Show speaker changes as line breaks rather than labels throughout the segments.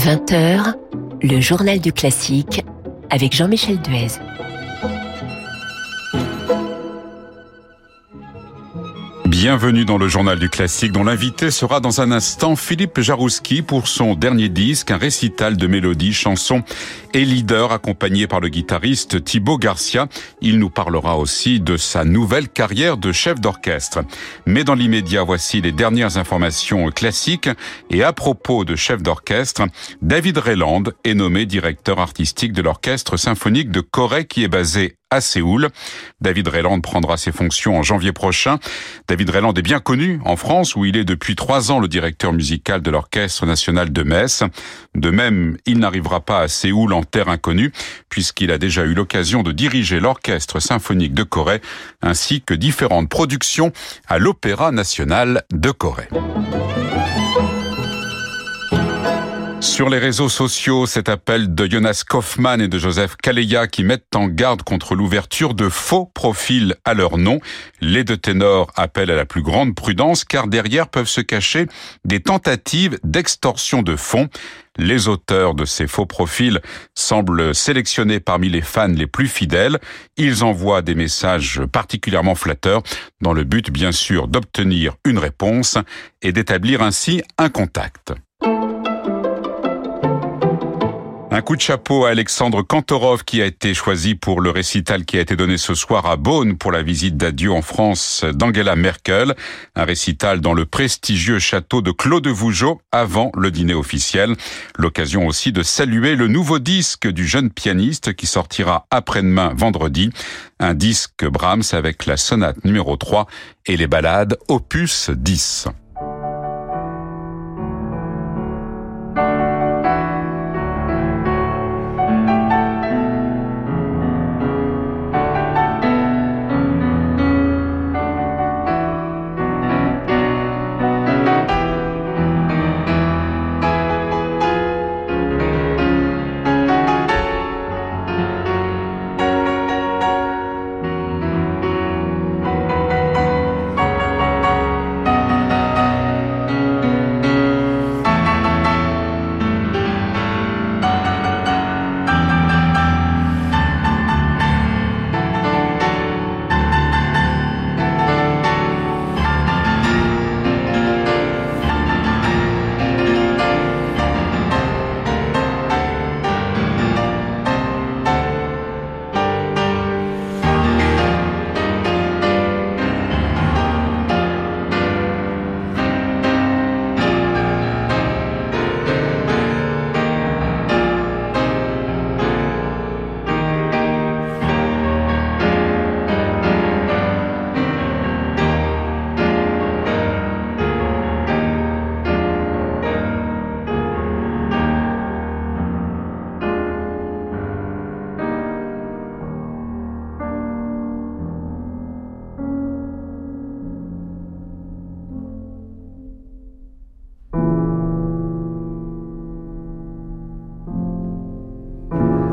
20h, le journal du classique avec Jean-Michel Duez.
Bienvenue dans le journal du classique dont l'invité sera dans un instant Philippe Jarouski pour son dernier disque, un récital de mélodies, chansons et leader accompagné par le guitariste Thibaut Garcia. Il nous parlera aussi de sa nouvelle carrière de chef d'orchestre. Mais dans l'immédiat, voici les dernières informations classiques et à propos de chef d'orchestre, David Rayland est nommé directeur artistique de l'orchestre symphonique de Corée qui est basé à Séoul. David Rayland prendra ses fonctions en janvier prochain. David Rayland est bien connu en France où il est depuis trois ans le directeur musical de l'Orchestre national de Metz. De même, il n'arrivera pas à Séoul en terre inconnue puisqu'il a déjà eu l'occasion de diriger l'Orchestre symphonique de Corée ainsi que différentes productions à l'Opéra national de Corée. Sur les réseaux sociaux, cet appel de Jonas Kaufmann et de Joseph Kaleya qui mettent en garde contre l'ouverture de faux profils à leur nom. Les deux ténors appellent à la plus grande prudence car derrière peuvent se cacher des tentatives d'extorsion de fonds. Les auteurs de ces faux profils semblent sélectionnés parmi les fans les plus fidèles. Ils envoient des messages particulièrement flatteurs dans le but bien sûr d'obtenir une réponse et d'établir ainsi un contact. Un coup de chapeau à Alexandre Kantorov qui a été choisi pour le récital qui a été donné ce soir à Beaune pour la visite d'adieu en France d'Angela Merkel. Un récital dans le prestigieux château de Claude Vougeot avant le dîner officiel. L'occasion aussi de saluer le nouveau disque du jeune pianiste qui sortira après-demain vendredi. Un disque Brahms avec la sonate numéro 3 et les ballades opus 10.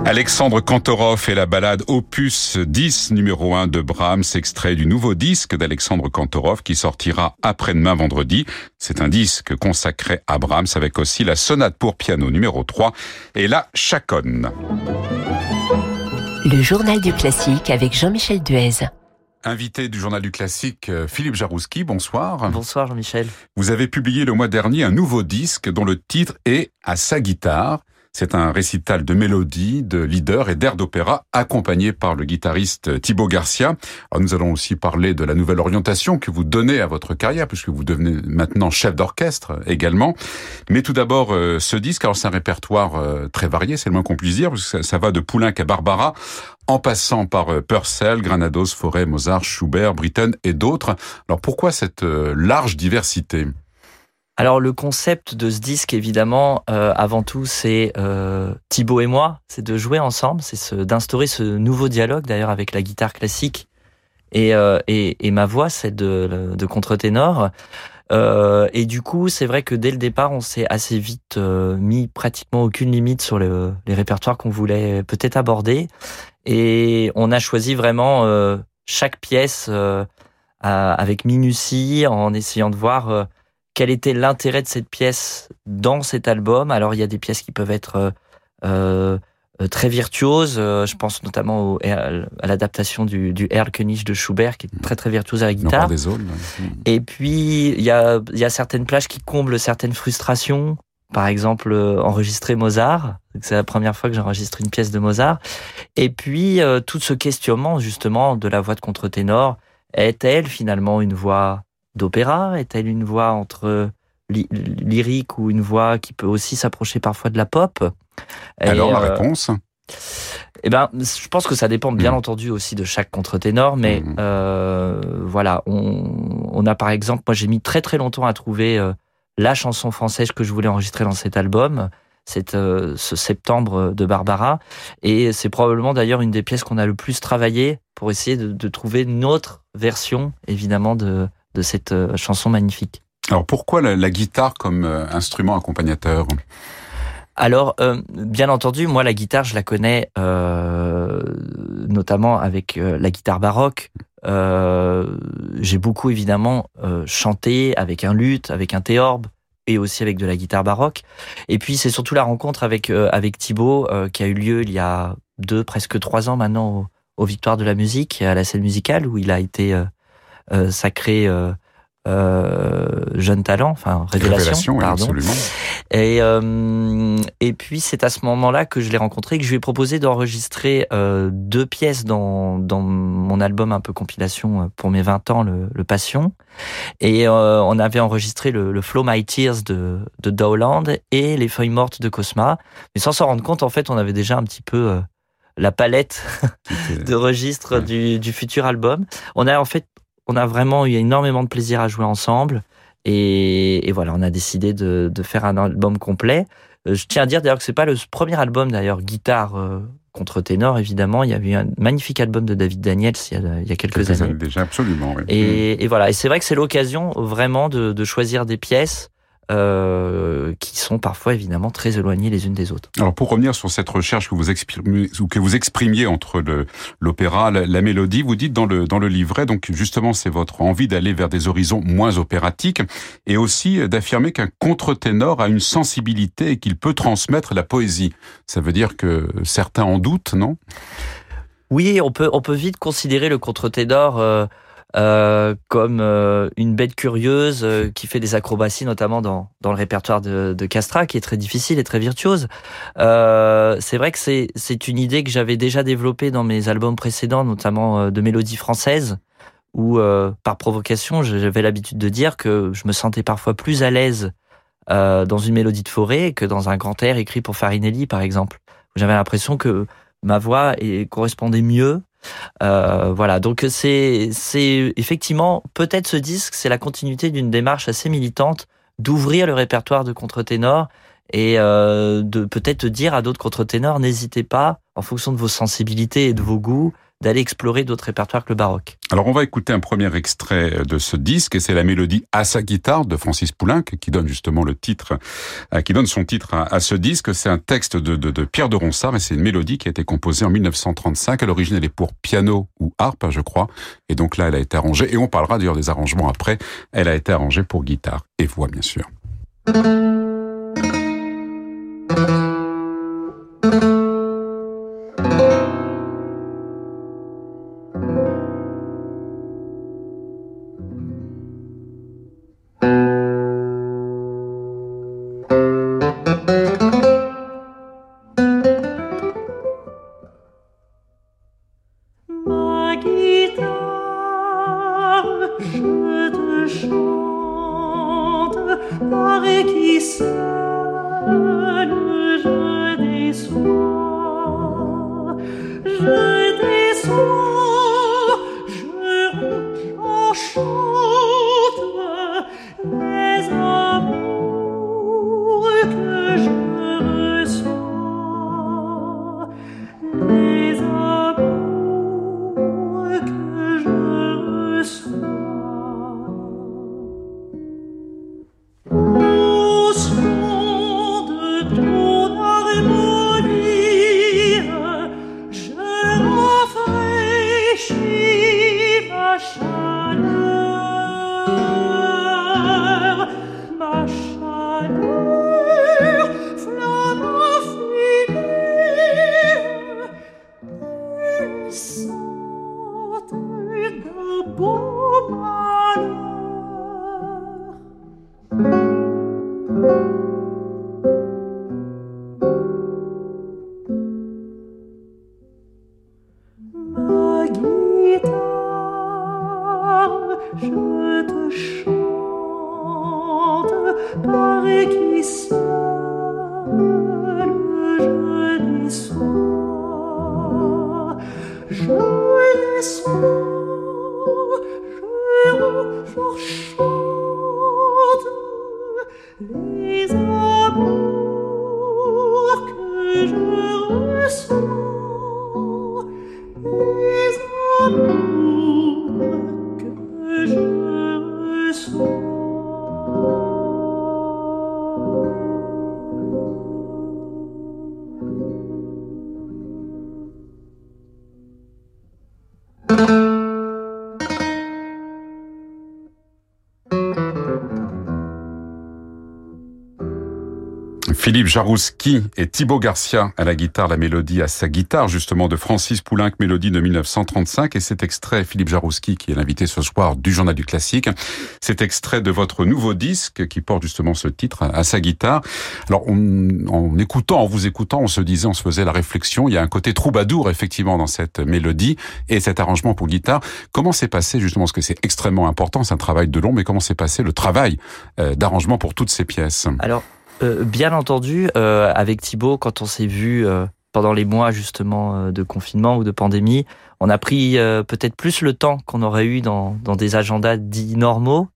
Alexandre Kantorov et la balade opus 10 numéro 1 de Brahms, extrait du nouveau disque d'Alexandre Kantorov qui sortira après-demain vendredi. C'est un disque consacré à Brahms avec aussi la sonate pour piano numéro 3 et la chaconne.
Le journal du classique avec Jean-Michel Duez.
Invité du journal du classique, euh, Philippe Jarouski, bonsoir.
Bonsoir Jean-Michel.
Vous avez publié le mois dernier un nouveau disque dont le titre est À sa guitare. C'est un récital de mélodie, de leader et d'air d'opéra accompagné par le guitariste Thibaut Garcia. Alors nous allons aussi parler de la nouvelle orientation que vous donnez à votre carrière puisque vous devenez maintenant chef d'orchestre également. Mais tout d'abord, euh, ce disque, alors c'est un répertoire euh, très varié, c'est le moins qu'on puisse dire, parce que ça, va de Poulenc à Barbara, en passant par euh, Purcell, Granados, Forêt, Mozart, Schubert, Britten et d'autres. Alors pourquoi cette large diversité?
Alors le concept de ce disque, évidemment, euh, avant tout, c'est euh, Thibaut et moi, c'est de jouer ensemble, c'est d'instaurer ce nouveau dialogue d'ailleurs avec la guitare classique et, euh, et, et, ma voix, c'est de, de contre-ténor. Euh, et du coup, c'est vrai que dès le départ, on s'est assez vite euh, mis pratiquement aucune limite sur le, les répertoires qu'on voulait peut-être aborder. Et on a choisi vraiment chaque pièce avec minutie en essayant de voir quel était l'intérêt de cette pièce dans cet album. Alors il y a des pièces qui peuvent être euh, euh, très virtuose. Euh, je pense notamment à l'adaptation du, du Erlkönig de Schubert, qui est très très virtuose à la guitare.
Des
Et puis il y a, y a certaines plages qui comblent certaines frustrations. Par exemple, euh, enregistrer Mozart. C'est la première fois que j'enregistre une pièce de Mozart. Et puis tout ce questionnement justement de la voix de contre-ténor. Est-elle finalement une voix d'opéra? Est-elle une voix entre lyrique ou une voix qui peut aussi s'approcher parfois de la pop?
Alors la euh, réponse?
eh ben, je pense que ça dépend bien mm. entendu aussi de chaque contre-ténor, mais mm. euh, voilà, on, a par exemple, moi j'ai mis très très longtemps à trouver euh, la chanson française que je voulais enregistrer dans cet album, c'est ce septembre de Barbara, et c'est probablement d'ailleurs une des pièces qu'on a le plus travaillé pour essayer de, trouver une autre version, évidemment, de, de cette chanson magnifique.
Alors pourquoi la guitare comme instrument accompagnateur?
Alors, euh, bien entendu, moi, la guitare, je la connais euh, notamment avec euh, la guitare baroque. J'ai beaucoup, évidemment, chanté avec un luth, avec un théorbe et aussi avec de la guitare baroque. Et puis, c'est surtout la rencontre avec avec Thibaut qui a eu lieu il y a deux, presque trois ans maintenant aux, Victoires de la musique, à la scène musicale, où il a été sacré euh, jeune talent, enfin révélation, pardon.
absolument.
Et euh, et puis c'est à ce moment-là que je l'ai rencontré, que je lui ai proposé d'enregistrer euh, deux pièces dans dans mon album un peu compilation euh, pour mes 20 ans, le, le Passion. Et euh, on avait enregistré le, le, Flow My Tears de de Dowland et les Feuilles mortes de Cosma, mais sans s'en rendre compte, en fait, on avait déjà un petit peu euh, la palette de registres du, du, futur album. On a en fait on a vraiment eu énormément de plaisir à jouer ensemble. Et, voilà, on a décidé de, faire un album complet. Euh, je tiens à dire d'ailleurs que c'est pas le premier album d'ailleurs guitare euh, contre ténor évidemment. Il y avait eu un magnifique album de David Daniels il y a, quelques, années.
Déjà absolument. Oui.
Et, et, voilà, et c'est vrai que c'est l'occasion vraiment de, de, choisir des pièces euh, qui sont parfois évidemment très éloignées les unes des autres.
Alors pour revenir sur cette recherche que vous exprimiez, ou que vous exprimiez entre l'opéra, la, la, mélodie, vous dites dans le dans le livret, donc justement c'est votre envie d'aller vers des horizons moins opératiques et aussi d'affirmer qu'un contre-ténor a une sensibilité et qu'il peut transmettre la poésie. Ça veut dire que certains en doutent, non?
Oui, on peut on peut vite considérer le contre-ténor euh, euh, comme euh, une bête curieuse euh, qui fait des acrobaties, notamment dans, dans le répertoire de, de Castra, qui est très difficile et très virtuose. c'est vrai que c'est, c'est une idée que j'avais déjà développée dans mes albums précédents, notamment de mélodies françaises, où par provocation, j'avais l'habitude de dire que je me sentais parfois plus à l'aise dans une mélodie de forêt que dans un grand air écrit pour Farinelli, par exemple. J'avais l'impression que ma voix correspondait mieux euh, voilà, donc c'est effectivement peut-être ce disque, c'est la continuité d'une démarche assez militante d'ouvrir le répertoire de contre-ténor et euh, de peut-être dire à d'autres contre-ténors n'hésitez pas en fonction de vos sensibilités et de vos goûts d'aller explorer d'autres répertoires que le baroque.
Alors on va écouter un premier extrait de ce disque et c'est la mélodie à sa guitare de Francis Poulenc qui donne justement le titre, euh, qui donne son titre à, ce disque. C'est un texte de, de, de, Pierre de Ronsard et c'est une mélodie qui a été composée en 1935. À l'origine elle est pour piano ou harpe je crois et donc là elle a été arrangée et on parlera d'ailleurs des arrangements après. Elle a été arrangée pour guitare et voix bien sûr. Philippe Jarouski et Thibaut Garcia à la guitare, la mélodie à sa guitare, justement, de Francis Poulenc, mélodie de 1935. Et cet extrait, Philippe Jarouski, qui est l'invité ce soir du Journal du Classique, cet extrait de votre nouveau disque qui porte justement ce titre à, sa guitare. Alors, en écoutant, en vous écoutant, on se disait, on se faisait la réflexion, il y a un côté troubadour, effectivement, dans cette mélodie et cet arrangement pour guitare. Comment s'est passé, justement, parce que c'est extrêmement important, c'est un travail de long, mais comment s'est passé le travail euh, d'arrangement pour toutes ces pièces?
Alors, euh, bien entendu, euh, avec Thibaut, quand on s'est vu euh, pendant les mois justement de confinement ou de pandémie, on a pris peut-être plus le temps qu'on aurait eu dans, dans des agendas dits normaux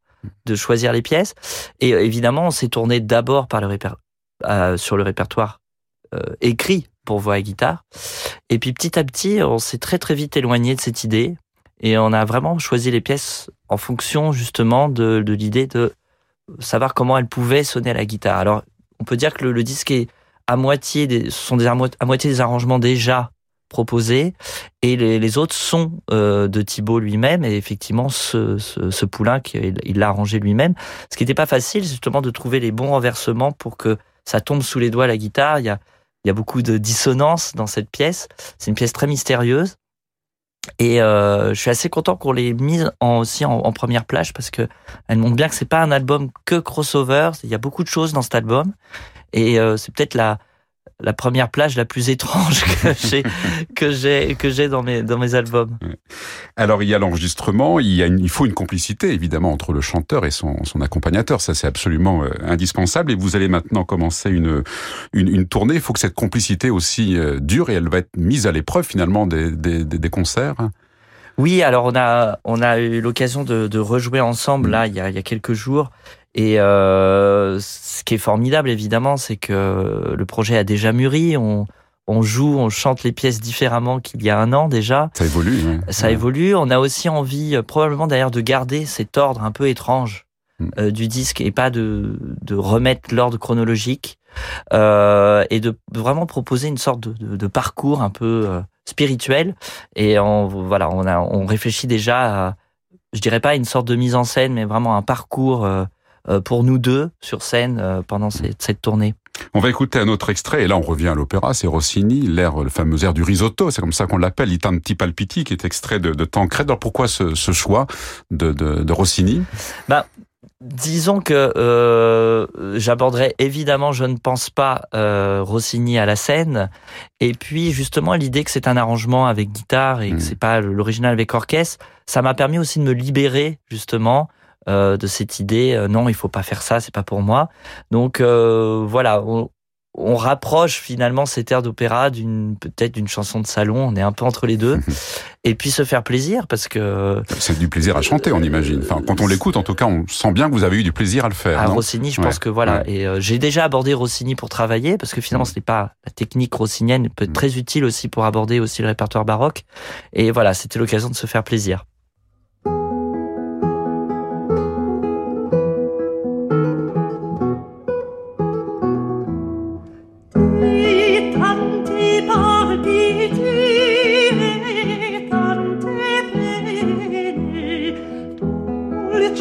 de choisir les pièces. Et évidemment, on s'est tourné d'abord par le sur le répertoire écrit pour voix et guitare. Et puis petit à petit, on s'est très très vite éloigné de cette idée et on a vraiment choisi les pièces en fonction justement de, de l'idée de savoir comment elles pouvaient sonner à la guitare. Alors on peut dire que le, disque est à moitié des, sont à moitié des arrangements déjà proposés et les, autres sont euh, de Thibaut lui-même et effectivement ce, ce, poulain il l'a arrangé lui-même. Ce qui n'était pas facile, justement de trouver les bons renversements pour que ça tombe sous les doigts la guitare. Il y a, il y a beaucoup de dissonance dans cette pièce. C'est une pièce très mystérieuse. Et euh, je suis assez content qu'on l'ait mise en, aussi en, première plage parce que elle montre bien que c'est pas un album que crossover. Il y a beaucoup de choses dans cet album et euh, c'est peut-être la la première plage la plus étrange que j'ai que j'ai que j'ai dans mes dans mes albums.
Alors il y a l'enregistrement, il y a il faut une complicité évidemment entre le chanteur et son son accompagnateur, ça c'est absolument euh, indispensable et vous allez maintenant commencer une une, une tournée, il faut que cette complicité aussi euh, dure et elle va être mise à l'épreuve finalement des des, des concerts.
Oui, alors on a on a eu l'occasion de, de rejouer ensemble mm. là il y a, il y a quelques jours et euh, ce qui est formidable, évidemment, c'est que le projet a déjà mûri. On, on joue, on chante les pièces différemment qu'il y a un an déjà.
Ça évolue.
Ça évolue. On a aussi envie, euh, probablement d'ailleurs, de garder cet ordre un peu étrange mm. euh, du disque et pas de, de remettre l'ordre chronologique euh, et de vraiment proposer une sorte de, de, parcours un peu euh, spirituel. Et on, voilà, on, a, on réfléchit déjà à, je dirais pas une sorte de mise en scène, mais vraiment un parcours euh, pour nous deux sur scène euh, pendant cette, cette tournée.
On va écouter un autre extrait, et là on revient à l'opéra, c'est Rossini, l'air, le fameux air du risotto, c'est comme ça qu'on l'appelle, I tanti palpiti, qui est extrait de, de Tancred. Alors pourquoi ce, ce choix de, de, de Rossini?
Bah, Disons que euh, j'aborderai évidemment, je ne pense pas, euh, Rossini à la scène. Et puis justement, l'idée que c'est un arrangement avec guitare et que mmh. c'est pas l'original avec orchestre, ça m'a permis aussi de me libérer justement euh, de cette idée euh, non il faut pas faire ça c'est pas pour moi. Donc euh, voilà on, on, rapproche finalement cet air d'opéra d'une peut-être d'une chanson de salon on est un peu entre les deux. Et puis se faire plaisir parce que
c'est du plaisir à chanter on imagine. Enfin quand on l'écoute en tout cas on sent bien que vous avez eu du plaisir à le faire
à Rossini je pense que voilà. et j'ai déjà abordé Rossini pour travailler parce que finalement ce n'est pas la technique rossinienne peut être mm. très utile aussi pour aborder aussi le répertoire baroque. Et voilà c'était l'occasion de se faire plaisir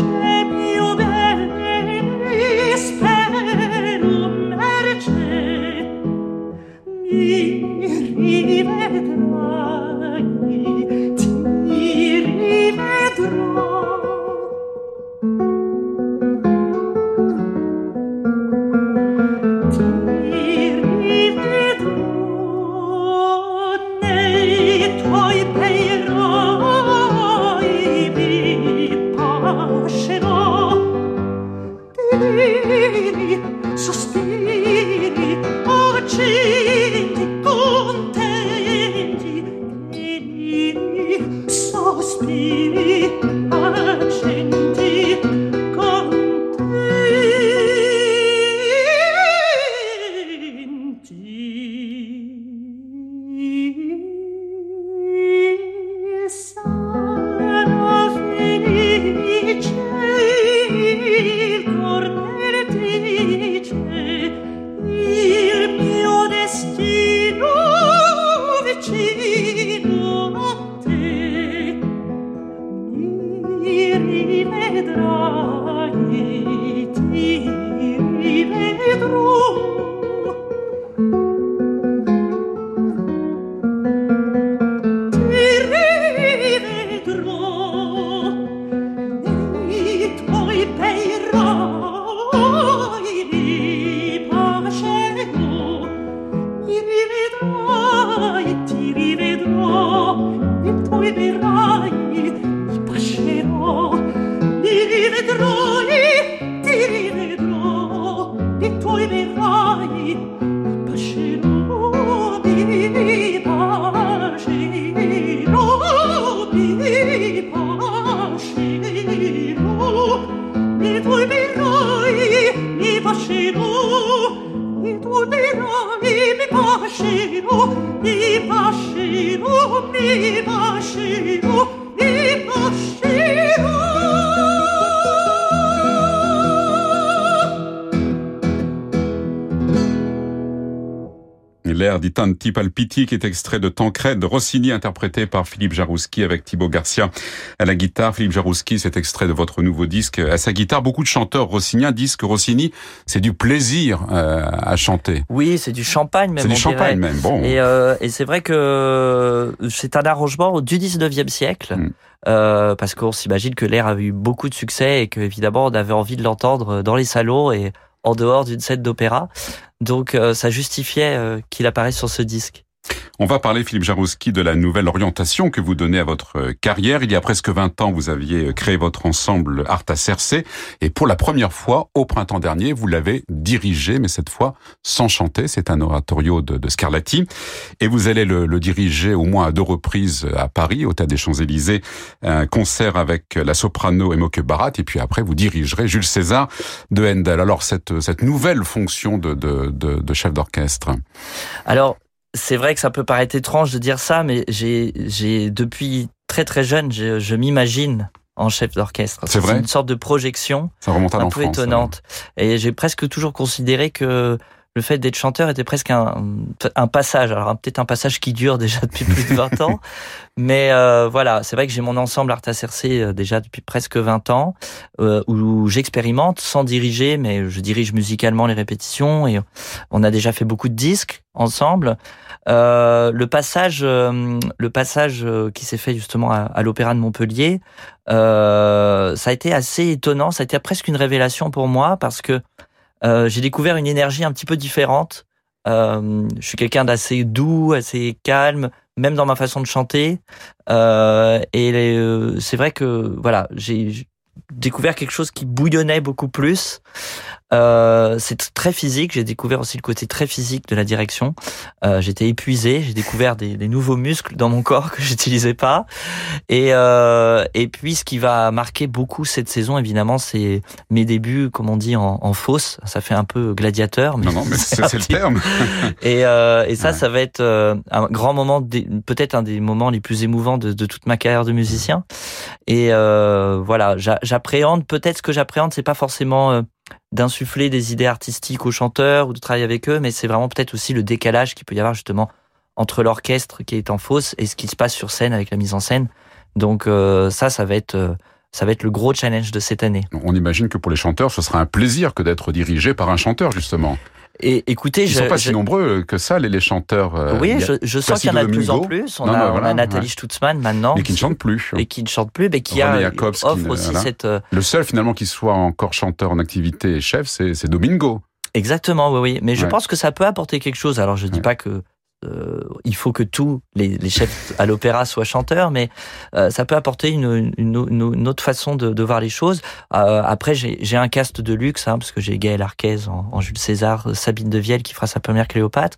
c'è più bene Palpiti qui est extrait de Tancred de Rossini interprété par Philippe Jarouski avec Thibaut Garcia à la guitare. Philippe Jarouski, c'est extrait de votre nouveau disque à sa guitare. Beaucoup de chanteurs rossiniens disent que Rossini, c'est du plaisir euh, à chanter.
Oui, c'est du champagne même.
C'est du champagne même. Bon.
Et, euh, et c'est vrai que c'est un arrangement du 19e siècle. Mm. Euh, parce qu'on s'imagine que l'air a eu beaucoup de succès et que évidemment on avait envie de l'entendre dans les salons et en dehors d'une scène d'opéra. Donc euh, ça justifiait euh, qu'il apparaisse sur ce disque.
On va parler, Philippe Jarouski, de la nouvelle orientation que vous donnez à votre euh, carrière. Il y a presque 20 ans, vous aviez euh, créé votre ensemble Arta Cercé. Et pour la première fois, au printemps dernier, vous l'avez dirigé, mais cette fois sans chanter. C'est un oratorio de, Scarlatti. Et vous allez le, diriger au moins à deux reprises à Paris, au Théâtre des Champs-Élysées. Un concert avec la soprano Emoke Barat. Et puis après, vous dirigerez Jules César de Handel. Alors, cette, cette nouvelle fonction de, de, de chef d'orchestre.
Alors, c'est vrai que ça peut paraître étrange de dire ça, mais j'ai, j'ai depuis très très jeune, je, je m'imagine en chef d'orchestre.
C'est vrai.
une sorte de projection
ça remonte à
un peu étonnante. Et j'ai presque toujours considéré que le fait d'être chanteur était presque un, un passage. Alors peut-être un passage qui dure déjà depuis plus de 20 ans, mais euh, voilà, c'est vrai que j'ai mon ensemble Arta Cercé euh, déjà depuis presque 20 ans, euh, où j'expérimente sans diriger, mais je dirige musicalement les répétitions et on a déjà fait beaucoup de disques ensemble. Euh, le passage, euh, le passage qui s'est fait justement à, à l'Opéra de Montpellier, ça a été assez étonnant. Ça a été presque une révélation pour moi parce que euh, j'ai découvert une énergie un petit peu différente. Euh, je suis quelqu'un d'assez doux, assez calme, même dans ma façon de chanter. Euh, et euh, c'est vrai que voilà, j'ai découvert quelque chose qui bouillonnait beaucoup plus. Euh, c'est très physique. J'ai découvert aussi le côté très physique de la direction. Euh, J'étais épuisé. J'ai découvert des, des, nouveaux muscles dans mon corps que j'utilisais pas. Et euh, et puis ce qui va marquer beaucoup cette saison, évidemment, c'est mes débuts, comme on dit en, en fosse. Ça fait un peu gladiateur.
Mais non, non, mais c'est le terme.
et euh, et ça, ça va être euh, un grand moment, peut-être un des moments les plus émouvants de, de toute ma carrière de musicien. Et euh, voilà, j'appréhende peut-être ce que j'appréhende, c'est pas forcément d'insuffler des idées artistiques aux chanteurs ou de travailler avec eux, mais c'est vraiment peut-être aussi le décalage qu'il peut y avoir justement entre l'orchestre qui est en fausse et ce qui se passe sur scène avec la mise en scène. Donc euh, ça, ça va être euh, ça va être le gros challenge de cette année.
On imagine que pour les chanteurs, ce sera un plaisir que d'être dirigé par un chanteur justement.
Et écoutez,
ils
je,
sont pas si nombreux que ça, les, les chanteurs.
Euh, oui, je, je sens qu'il y en a de plus en plus. On, non, a, non, voilà, on a, Nathalie ouais. Stutzmann maintenant,
mais qui ne chante plus,
et qui ne chante plus, mais qui a
Jacobs,
offre
qui,
aussi
voilà.
cette. Euh...
Le seul finalement qui soit encore chanteur en activité et chef, c'est Domingo.
Exactement, oui, oui. Mais je ouais. pense que ça peut apporter quelque chose. Alors, je dis ouais. pas que euh, il faut que tous les, chefs à l'opéra soient chanteurs, mais euh, ça peut apporter une, autre façon de, voir les choses. Euh, après, j'ai un cast de luxe, hein, parce que j'ai Gaël Arquez en, Jules César, Sabine Devielle qui fera sa première Cléopâtre,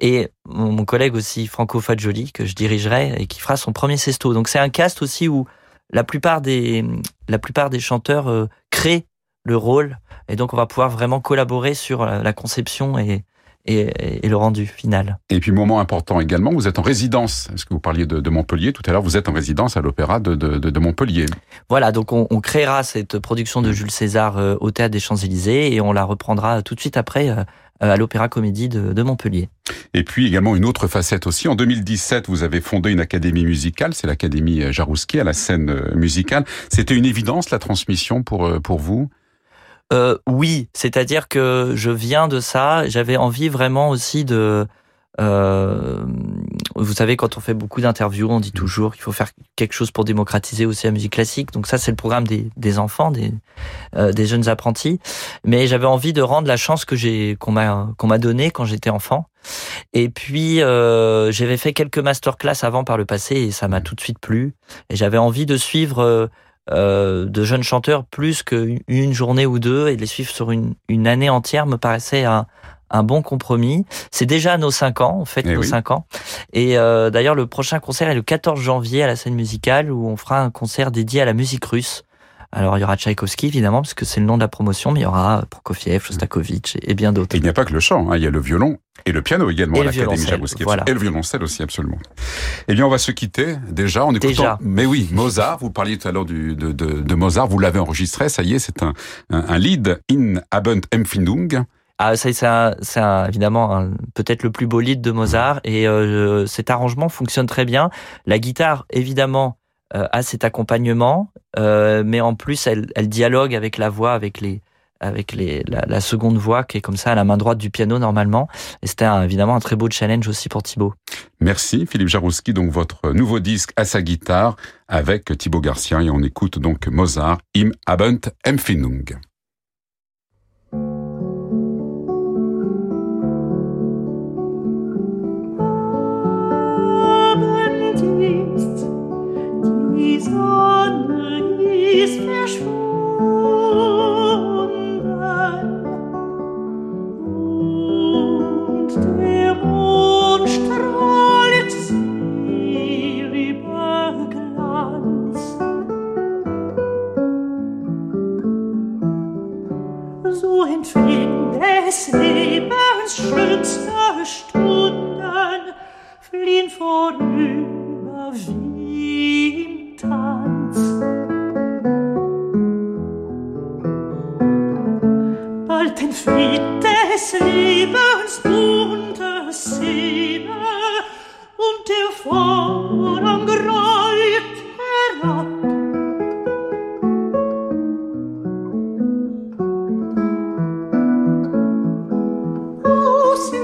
et mon, collègue aussi Franco Fagioli que je dirigerai et qui fera son premier Sesto. Donc c'est un cast aussi où la plupart des la plupart des chanteurs créent le rôle et donc on va pouvoir vraiment collaborer sur la conception et et, le rendu final.
Et puis, moment important également, vous êtes en résidence. Est-ce que vous parliez de, Montpellier tout à l'heure? Vous êtes en résidence à l'Opéra de, de, Montpellier.
Voilà, donc on, créera cette production de Jules César euh, au Théâtre des Champs-Élysées et on la reprendra tout de suite après euh, à l'Opéra Comédie de, Montpellier.
Et puis également une autre facette aussi. En 2017, vous avez fondé une académie musicale, c'est l'Académie Jarouski à la scène euh, musicale. C'était une évidence la transmission pour, pour vous?
Euh, oui, c'est-à-dire que je viens de ça. J'avais envie vraiment aussi de. Euh, vous savez, quand on fait beaucoup d'interviews, on dit mmh. toujours qu'il faut faire quelque chose pour démocratiser aussi la musique classique. Donc ça, c'est le programme des, des enfants, des, euh, des jeunes apprentis. Mais j'avais envie de rendre la chance que j'ai qu'on m'a qu'on m'a donnée quand j'étais enfant. Et puis euh, j'avais fait quelques masterclass avant par le passé et ça m'a mmh. tout de suite plu. Et j'avais envie de suivre euh, de jeunes chanteurs plus qu'une journée ou deux et de les suivre sur une, une année entière me paraissait un, un bon compromis. C'est déjà nos cinq ans, on fête eh nos cinq ans. Et euh, d'ailleurs, le prochain concert est le 14 janvier à la scène musicale où on fera un concert dédié à la musique russe. Alors, il y aura Tchaïkovski, évidemment, parce que c'est le nom de la promotion, mais il y aura Prokofiev, Shostakovich et bien d'autres.
Il n'y a pas que le chant, hein, il y a le violon et le piano également à l'Académie Tchaïkovski. Et le violoncelle aussi, absolument. Eh bien, on va se quitter déjà en écoutant... Déjà. Mais oui, Mozart, vous parliez tout à l'heure de, de, de, Mozart, vous l'avez enregistré, ça y est, c'est un, un, lead in Abend Empfindung.
Ah, c'est évidemment peut-être le plus beau lead de Mozart et euh, cet arrangement fonctionne très bien. La guitare, évidemment, euh, a cet accompagnement, euh, mais en plus elle, elle, dialogue avec la voix, avec les avec les, la, la, seconde voix qui est comme ça à la main droite du piano normalement. Et c'était évidemment un très beau challenge aussi pour Thibaut.
Merci Philippe Jarouski, donc votre nouveau disque à sa guitare avec Thibaut Garcia et on écoute donc Mozart im Abend Empfindung.
die Sonne ist verschwunden.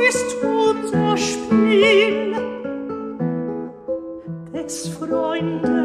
ist unser Spiel des Freundes.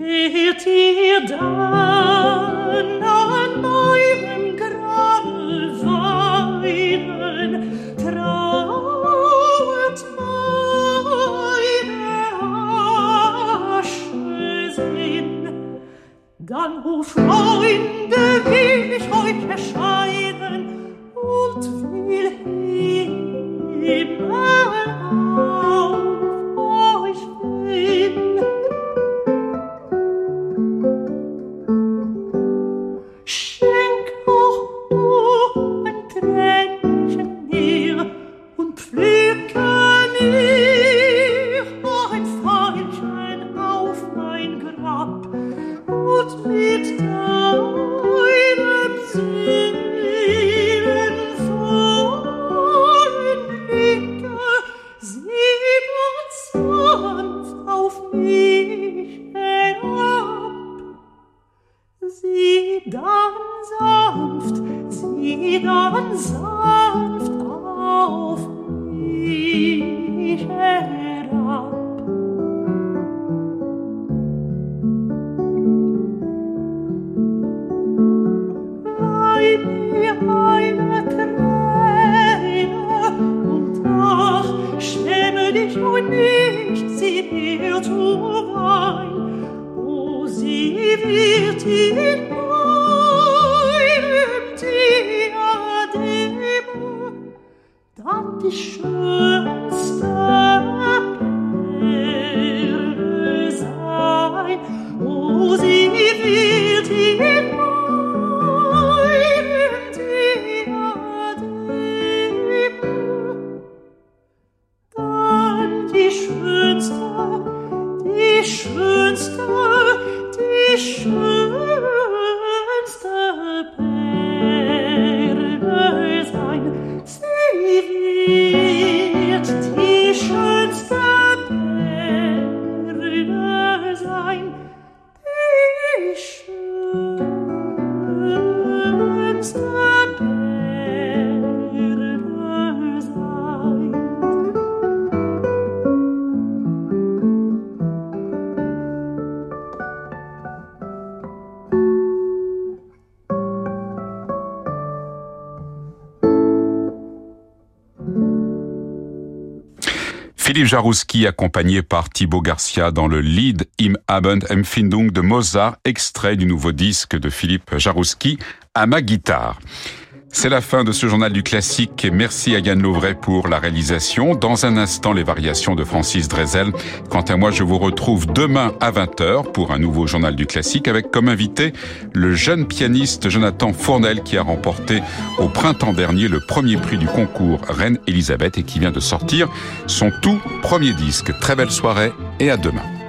Wird ihr dann an meinem Grabel weinen, trauert meine Asche sehen? Dann, o oh Freund,
Philippe Jarouski accompagné par Thibaut Garcia dans le Lied im Abend Empfindung de Mozart, extrait du nouveau disque de Philippe Jarouski à ma guitare. C'est la fin de ce journal du classique. Merci à Yann Louvray pour la réalisation. Dans un instant, les variations de Francis Drezel. Quant à moi, je vous retrouve demain à 20h pour un nouveau journal du classique avec comme invité le jeune pianiste Jonathan Fournel qui a remporté au printemps dernier le premier prix du concours Reine Elisabeth et qui vient de sortir son tout premier disque. Très belle soirée et à demain.